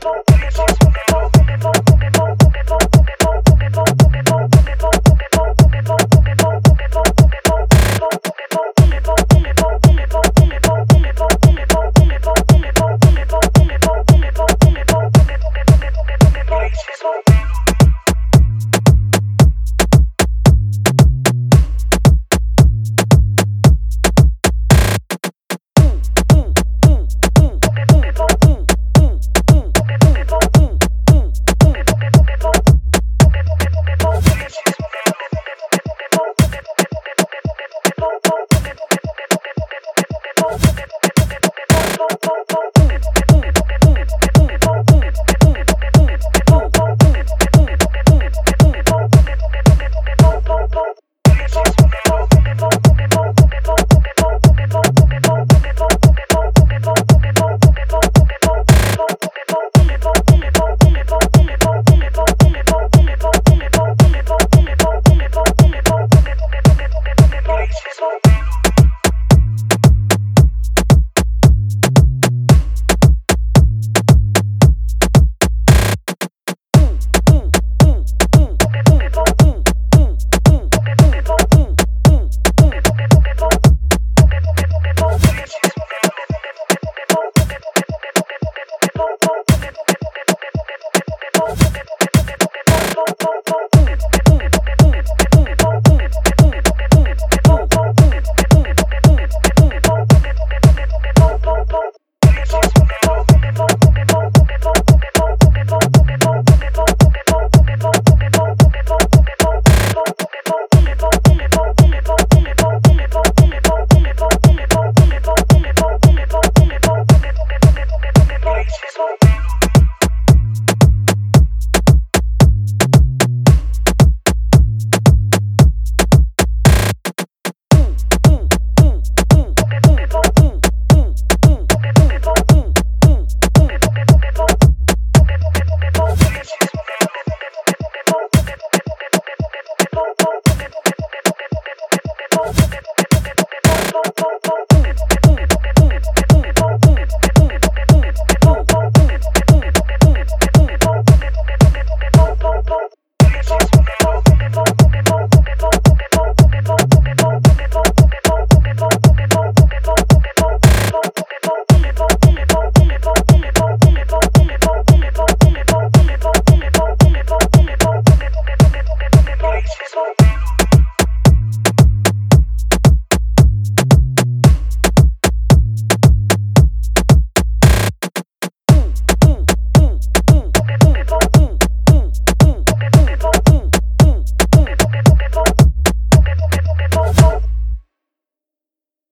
Bye.